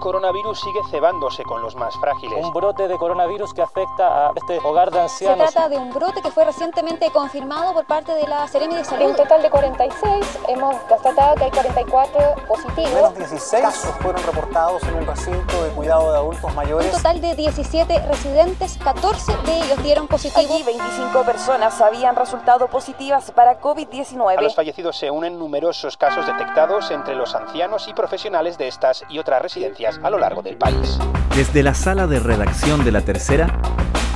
El coronavirus sigue cebándose con los más frágiles. Un brote de coronavirus que afecta a este hogar de ancianos. Se trata de un brote que fue recientemente confirmado por parte de la Seremi de Salud. En un total de 46, hemos constatado que hay 44 positivos. Menos 16 casos fueron reportados en un recinto de cuidado de adultos mayores. Un total de 17 residentes, 14 de ellos dieron positivo. Allí 25 personas habían resultado positivas para COVID-19. A los fallecidos se unen numerosos casos detectados entre los ancianos y profesionales de estas y otras residencias a lo largo del país. Desde la sala de redacción de La Tercera,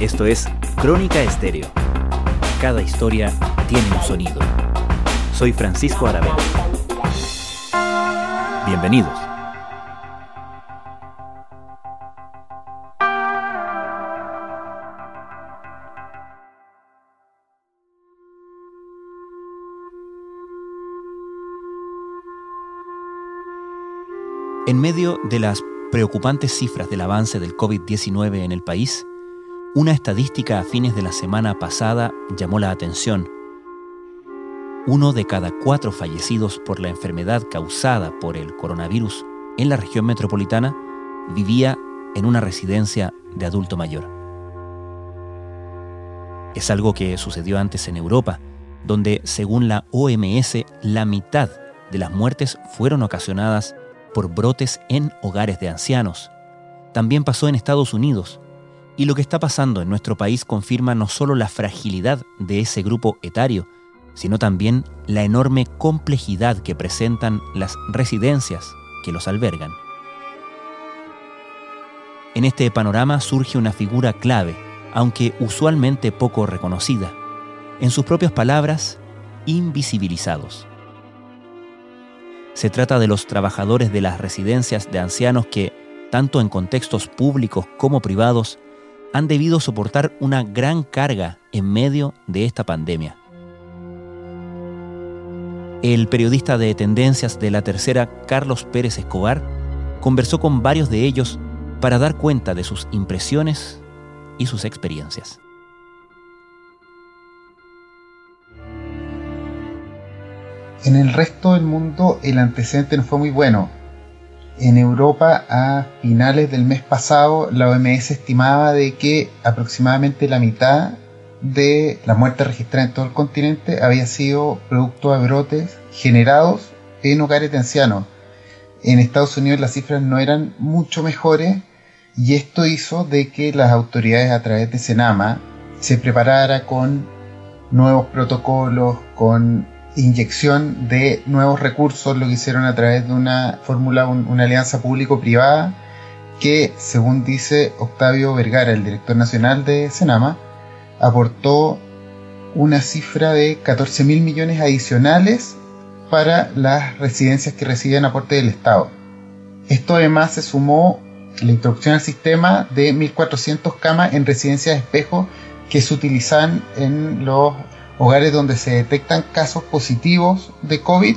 esto es Crónica Estéreo. Cada historia tiene un sonido. Soy Francisco Aravena. Bienvenidos. En medio de las preocupantes cifras del avance del COVID-19 en el país, una estadística a fines de la semana pasada llamó la atención. Uno de cada cuatro fallecidos por la enfermedad causada por el coronavirus en la región metropolitana vivía en una residencia de adulto mayor. Es algo que sucedió antes en Europa, donde, según la OMS, la mitad de las muertes fueron ocasionadas por brotes en hogares de ancianos. También pasó en Estados Unidos. Y lo que está pasando en nuestro país confirma no solo la fragilidad de ese grupo etario, sino también la enorme complejidad que presentan las residencias que los albergan. En este panorama surge una figura clave, aunque usualmente poco reconocida. En sus propias palabras, invisibilizados. Se trata de los trabajadores de las residencias de ancianos que, tanto en contextos públicos como privados, han debido soportar una gran carga en medio de esta pandemia. El periodista de tendencias de la tercera, Carlos Pérez Escobar, conversó con varios de ellos para dar cuenta de sus impresiones y sus experiencias. En el resto del mundo el antecedente no fue muy bueno. En Europa a finales del mes pasado la OMS estimaba de que aproximadamente la mitad de la muerte registrada en todo el continente había sido producto de brotes generados en hogares de ancianos. En Estados Unidos las cifras no eran mucho mejores y esto hizo de que las autoridades a través de Senama se preparara con nuevos protocolos, con inyección de nuevos recursos, lo que hicieron a través de una fórmula, una alianza público-privada, que según dice Octavio Vergara, el director nacional de Senama, aportó una cifra de 14 mil millones adicionales para las residencias que reciben aporte del Estado. Esto además se sumó la introducción al sistema de 1.400 camas en residencias de espejo que se utilizan en los hogares donde se detectan casos positivos de COVID,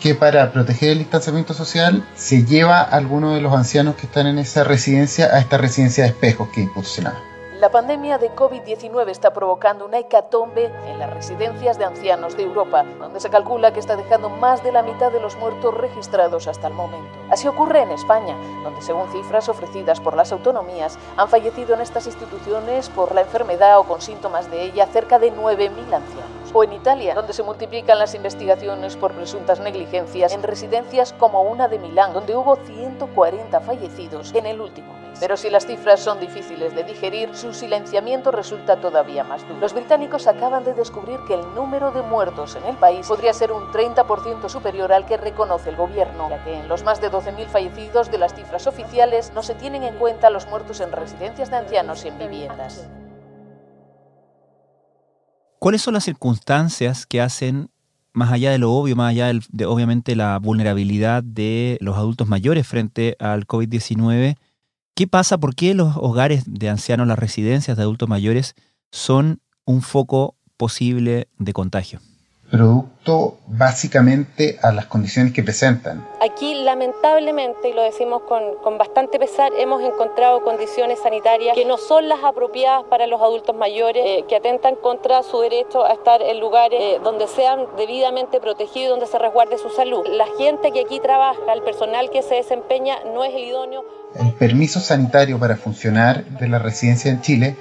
que para proteger el distanciamiento social se lleva a algunos de los ancianos que están en esa residencia a esta residencia de espejos que impulsionaba. La pandemia de COVID-19 está provocando una hecatombe en las residencias de ancianos de Europa, donde se calcula que está dejando más de la mitad de los muertos registrados hasta el momento. Así ocurre en España, donde según cifras ofrecidas por las autonomías, han fallecido en estas instituciones por la enfermedad o con síntomas de ella cerca de 9.000 ancianos. O en Italia, donde se multiplican las investigaciones por presuntas negligencias en residencias como una de Milán, donde hubo 140 fallecidos en el último. Pero si las cifras son difíciles de digerir, su silenciamiento resulta todavía más duro. Los británicos acaban de descubrir que el número de muertos en el país podría ser un 30% superior al que reconoce el gobierno, ya que en los más de 12.000 fallecidos de las cifras oficiales no se tienen en cuenta los muertos en residencias de ancianos y en viviendas. ¿Cuáles son las circunstancias que hacen, más allá de lo obvio, más allá de obviamente la vulnerabilidad de los adultos mayores frente al COVID-19, ¿Qué pasa? ¿Por qué los hogares de ancianos, las residencias de adultos mayores, son un foco posible de contagio? Producto básicamente a las condiciones que presentan. Aquí lamentablemente, y lo decimos con, bastante pesar, hemos encontrado condiciones sanitarias que no son las apropiadas para los adultos mayores, eh, que atentan contra su derecho a estar en lugares eh, donde sean debidamente protegidos, donde se resguarde su salud. La gente que aquí trabaja, el personal que se desempeña, no es el idóneo. El permiso sanitario para funcionar de la residencia en Chile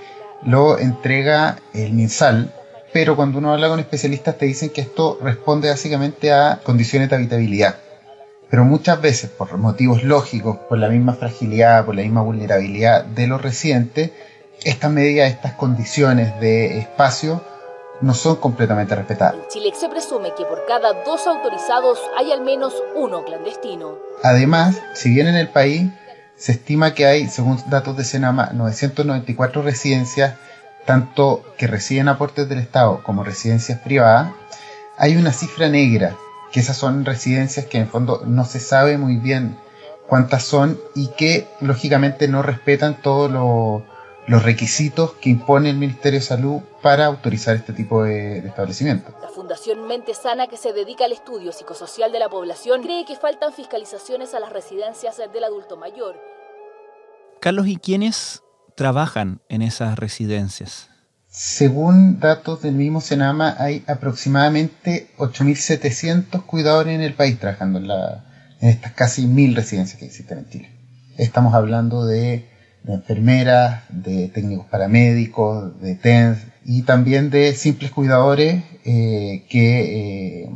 lo entrega el MinSal pero cuando uno habla con especialistas te dicen que esto responde básicamente a condiciones de habitabilidad. Pero muchas veces, por motivos lógicos, por la misma fragilidad, por la misma vulnerabilidad de los residentes, estas medidas, estas condiciones de espacio no son completamente respetadas. En Chile se presume que por cada dos autorizados hay al menos uno clandestino. Además, si bien en el país se estima que hay, según datos de Senama, 994 residencias tanto que reciben aportes del Estado como residencias privadas, hay una cifra negra, que esas son residencias que en fondo no se sabe muy bien cuántas son y que lógicamente no respetan todos los requisitos que impone el Ministerio de Salud para autorizar este tipo de, de establecimientos. La Fundación Mente Sana, que se dedica al estudio psicosocial de la población, cree que faltan fiscalizaciones a las residencias del adulto mayor. Carlos, ¿y quiénes trabajan en esas residencias? Según datos del mismo Senama, hay aproximadamente 8.700 cuidadores en el país trabajando en, la, en estas casi mil residencias que existen en Chile. Estamos hablando de, enfermeras, de técnicos paramédicos, de TENS y también de simples cuidadores eh, que eh,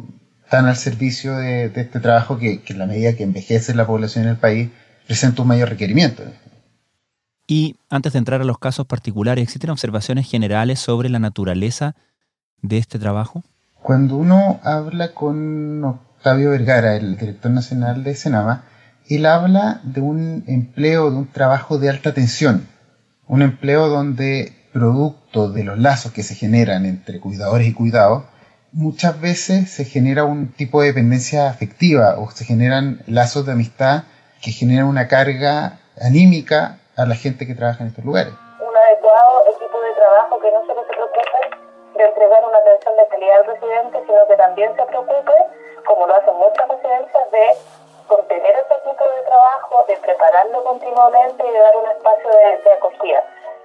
están al servicio de, este trabajo que, que, en la medida que envejece la población en el país presenta un mayor requerimiento. Y antes de entrar a los casos particulares, ¿existen observaciones generales sobre la naturaleza de este trabajo? Cuando uno habla con Octavio Vergara, el director nacional de Senama, él habla de un empleo, de un trabajo de alta tensión, un empleo donde producto de los lazos que se generan entre cuidadores y cuidados, muchas veces se genera un tipo de dependencia afectiva o se generan lazos de amistad que generan una carga anímica a la gente que trabaja en estos lugares. Un adecuado equipo de trabajo que no solo se preocupe de entregar una atención de calidad al residente, sino que también se preocupe, como lo hacen muchas residencias, de contener ese equipo de trabajo, de prepararlo continuamente y de dar un espacio de, de acogida.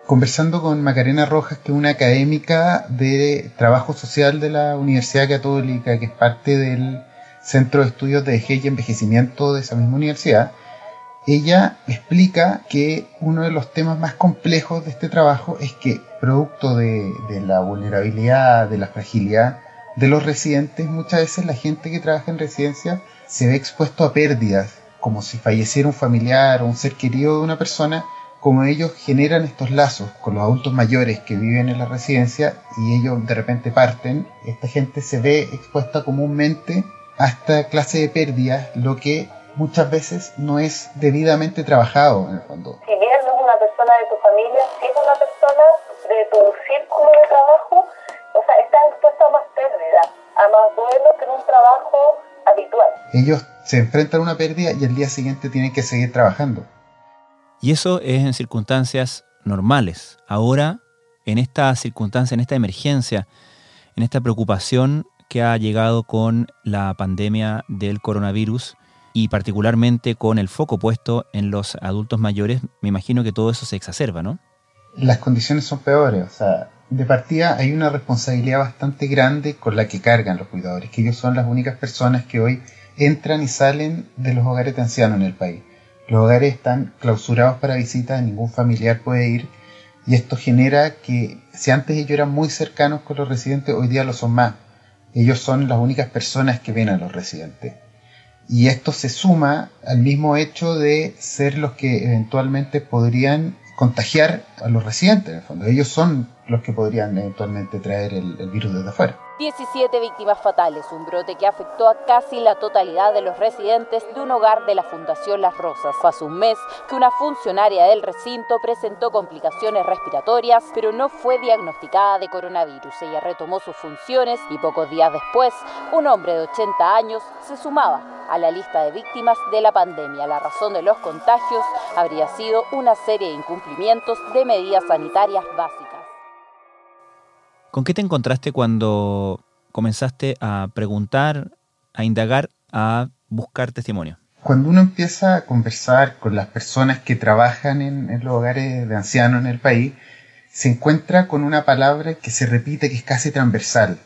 Conversando con Macarena Rojas, que es una académica de trabajo social de la Universidad Católica, que es parte del Centro de Estudios de Vejez y Envejecimiento de esa misma universidad, ella explica que uno de los temas más complejos de este trabajo es que, producto de, la vulnerabilidad, de la fragilidad de los residentes, muchas veces la gente que trabaja en residencia se ve expuesto a pérdidas, como si falleciera un familiar o un ser querido de una persona, como ellos generan estos lazos con los adultos mayores que viven en la residencia y ellos de repente parten, esta gente se ve expuesta comúnmente a esta clase de pérdidas, lo que muchas veces no es debidamente trabajado en el fondo. Si bien no es una persona de tu familia, si es una persona de tu círculo de trabajo, o sea, está expuesto a más pérdida, a más duelo que en un trabajo habitual. Ellos se enfrentan a una pérdida y el día siguiente tienen que seguir trabajando. Y eso es en circunstancias normales. Ahora, en esta circunstancia, en esta emergencia, en esta preocupación que ha llegado con la pandemia del coronavirus, y particularmente con el foco puesto en los adultos mayores, me imagino que todo eso se exacerba, ¿no? Las condiciones son peores, o sea, de partida hay una responsabilidad bastante grande con la que cargan los cuidadores, que ellos son las únicas personas que hoy entran y salen de los hogares de ancianos en el país. Los hogares están clausurados para visitas, ningún familiar puede ir, y esto genera que si antes ellos eran muy cercanos con los residentes, hoy día lo son más. Ellos son las únicas personas que ven a los residentes. Y esto se suma al mismo hecho de ser los que eventualmente podrían contagiar a los residentes, en el fondo. Ellos son los que podrían eventualmente traer el, virus desde afuera. 17 víctimas fatales, un brote que afectó a casi la totalidad de los residentes de un hogar de la Fundación Las Rosas. Fue hace un mes que una funcionaria del recinto presentó complicaciones respiratorias, pero no fue diagnosticada de coronavirus. Ella retomó sus funciones y pocos días después, un hombre de 80 años se sumaba a la lista de víctimas de la pandemia. La razón de los contagios habría sido una serie de incumplimientos de medidas sanitarias básicas. ¿Con qué te encontraste cuando comenzaste a preguntar, a indagar, a buscar testimonio? Cuando uno empieza a conversar con las personas que trabajan en, en los hogares de ancianos en el país, se encuentra con una palabra que se repite, que es casi transversal,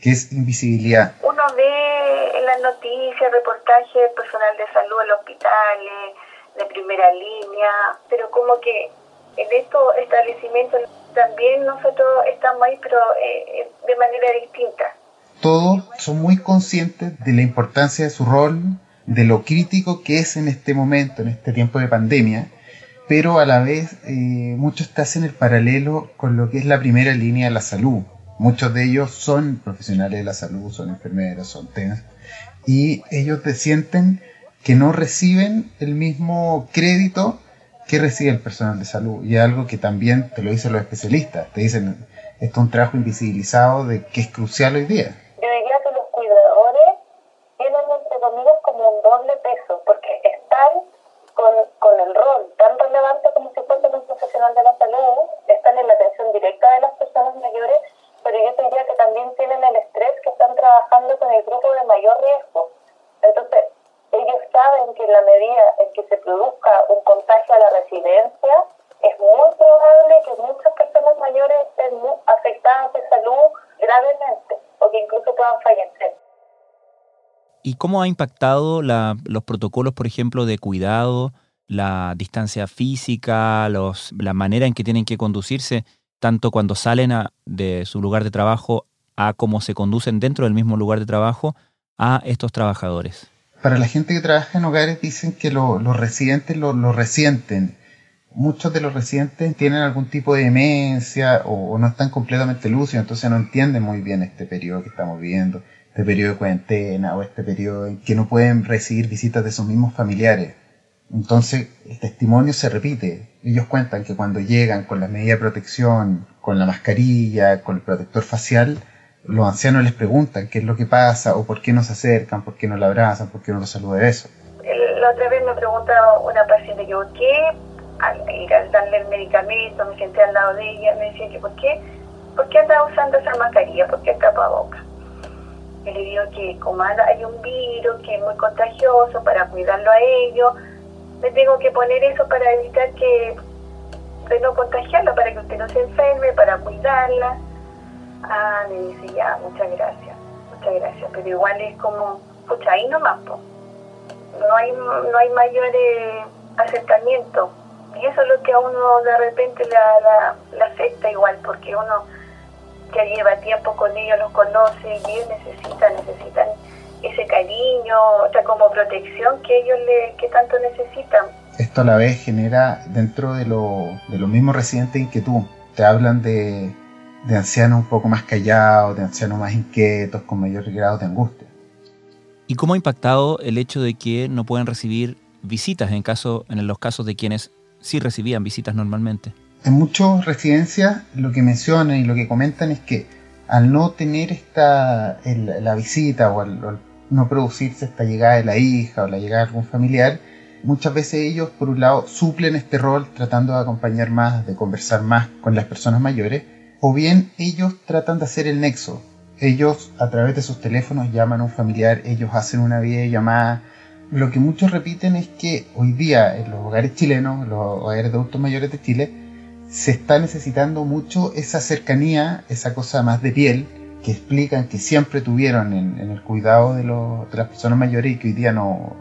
que es invisibilidad. Uno ve en las noticias, reportajes del personal de salud en los hospitales, de primera línea, pero como que en estos establecimientos también nosotros estamos ahí, pero eh, de manera distinta. Todos son muy conscientes de la importancia de su rol, de lo crítico que es en este momento, en este tiempo de pandemia, pero a la vez eh, muchos te hacen el paralelo con lo que es la primera línea de la salud. Muchos de ellos son profesionales de la salud, son enfermeros, son TENS, y ellos te sienten que no reciben el mismo crédito que recibe el personal de salud. Y algo que también te lo dicen los especialistas. Te dicen, esto es un trabajo invisibilizado de que es crucial hoy día. Yo diría que los cuidadores tienen, entre comillas, como un doble peso, porque están con, con el rol tan relevante como si fuesen un profesional de la salud, están en la atención directa de las personas mayores, pero yo diría que también tienen el estrés que están trabajando con el grupo de mayor riesgo. Entonces, ellos saben que en la medida en que se produzca un contagio a la residencia, es muy probable que muchas personas mayores estén afectadas de salud gravemente o que incluso puedan fallecer. ¿Y cómo ha impactado los protocolos, por ejemplo, de cuidado, la distancia física, los, la manera en que tienen que conducirse, tanto cuando salen de su lugar de trabajo a cómo se conducen dentro del mismo lugar de trabajo a estos trabajadores? Para la gente que trabaja en hogares dicen que los residentes lo, lo, resienten. Muchos de los residentes tienen algún tipo de demencia o, o no están completamente lúcidos, entonces no entienden muy bien este periodo que estamos viviendo este periodo de cuarentena o este periodo en que no pueden recibir visitas de sus mismos familiares. Entonces el testimonio se repite. Ellos cuentan que cuando llegan con la medida de protección, con la mascarilla, con el protector facial, los ancianos les preguntan qué es lo que pasa o por qué no se acercan, por qué no la abrazan, por qué no lo saludan de eso. La otra vez me preguntaba una paciente que por qué al, darle el medicamento, me senté al lado de ella, me decía que por qué, por qué anda usando esa mascarilla, por qué boca le digo que como hay un virus que es muy contagioso, para cuidarlo a ellos, me tengo que poner eso para evitar que de no contagiarlo, para que usted no se enferme, para cuidarla. Ah, me dice ya, muchas gracias, muchas gracias, pero igual es como, escucha, ahí nomás, po. no hay no hay mayor acercamiento. Y eso es lo que a uno de repente le la afecta igual, porque uno ya lleva tiempo con ellos, los conoce y ellos necesitan, necesitan ese cariño, otra como protección que ellos le, que tanto necesitan. Esto a la vez genera dentro de, lo, de los mismos residentes inquietud. Te hablan de, de ancianos un poco más callados, de ancianos más inquietos, con mayor grado de angustia. ¿Y cómo ha impactado el hecho de que no puedan recibir visitas en, caso, en los casos de quienes sí recibían visitas normalmente? En muchas residencias lo que mencionan y lo que comentan es que al no tener esta la visita o al, no producirse esta llegada de la hija o la llegada de algún familiar, muchas veces ellos por un lado suplen este rol tratando de acompañar más, de conversar más con las personas mayores, o bien ellos tratan de hacer el nexo. Ellos a través de sus teléfonos llaman a un familiar, ellos hacen una videollamada. Lo que muchos repiten es que hoy día en los hogares chilenos, los hogares de adultos mayores de Chile, se está necesitando mucho esa cercanía, esa cosa más de piel, que explican que siempre tuvieron en, el cuidado de, de, las personas mayores y que hoy día no,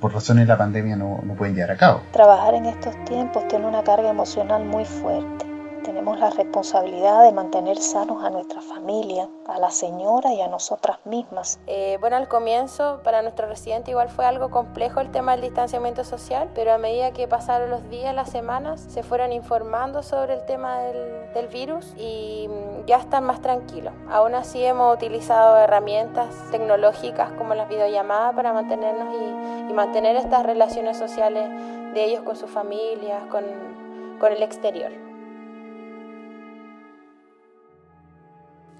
por razones de la pandemia no, no pueden llevar a cabo. Trabajar en estos tiempos tiene una carga emocional muy fuerte tenemos la responsabilidad de mantener sanos a nuestra familia, a la señora y a nosotras mismas. Eh, bueno, al comienzo para nuestro residente igual fue algo complejo el tema del distanciamiento social, pero a medida que pasaron los días, las semanas, se fueron informando sobre el tema del, del virus y mm, ya están más tranquilos. Aún así hemos utilizado herramientas tecnológicas como las videollamadas para mantenernos y, y mantener estas relaciones sociales de ellos con sus familias, con, con el exterior.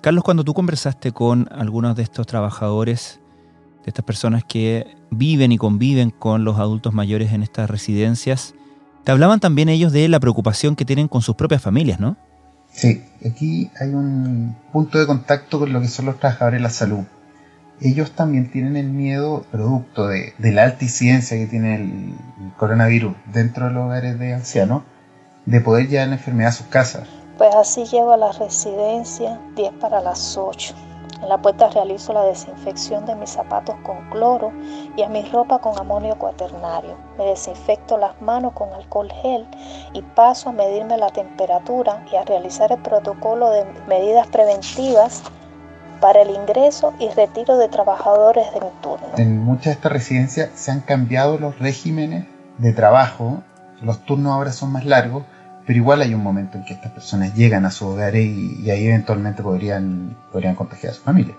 Carlos, cuando tú conversaste con algunos de estos trabajadores, de estas personas que viven y conviven con los adultos mayores en estas residencias, te hablaban también ellos de la preocupación que tienen con sus propias familias, ¿no? Sí, aquí hay un punto de contacto con lo que son los trabajadores de la salud. Ellos también tienen el miedo, producto de, la alta incidencia que tiene el, coronavirus dentro de los hogares de ancianos, de poder llevar la enfermedad a sus casas. Pues así llevo a la residencia 10 para las 8 en la puerta realizo la desinfección de mis zapatos con cloro y a mi ropa con amonio cuaternario. Me desinfecto las manos con alcohol gel y paso a medirme la temperatura y a realizar el protocolo de medidas preventivas para el ingreso y retiro de trabajadores de mi turno. En muchas de estas residencias se han cambiado los regímenes de trabajo, los turnos ahora son más largos pero igual hay un momento en que estas personas llegan a su hogar y, ahí eventualmente podrían, podrían contagiar a su familia.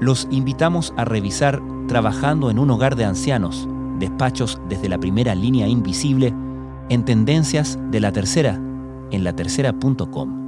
Los invitamos a revisar Trabajando en un hogar de ancianos, despachos desde la primera línea invisible, en Tendencias de la Tercera, en latercera.com.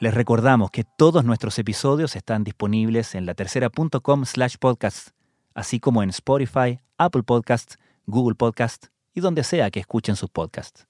Les recordamos que todos nuestros episodios están disponibles en latercera.com slash podcast, así como en Spotify, Apple Podcasts, Google Podcasts y donde sea que escuchen sus podcasts.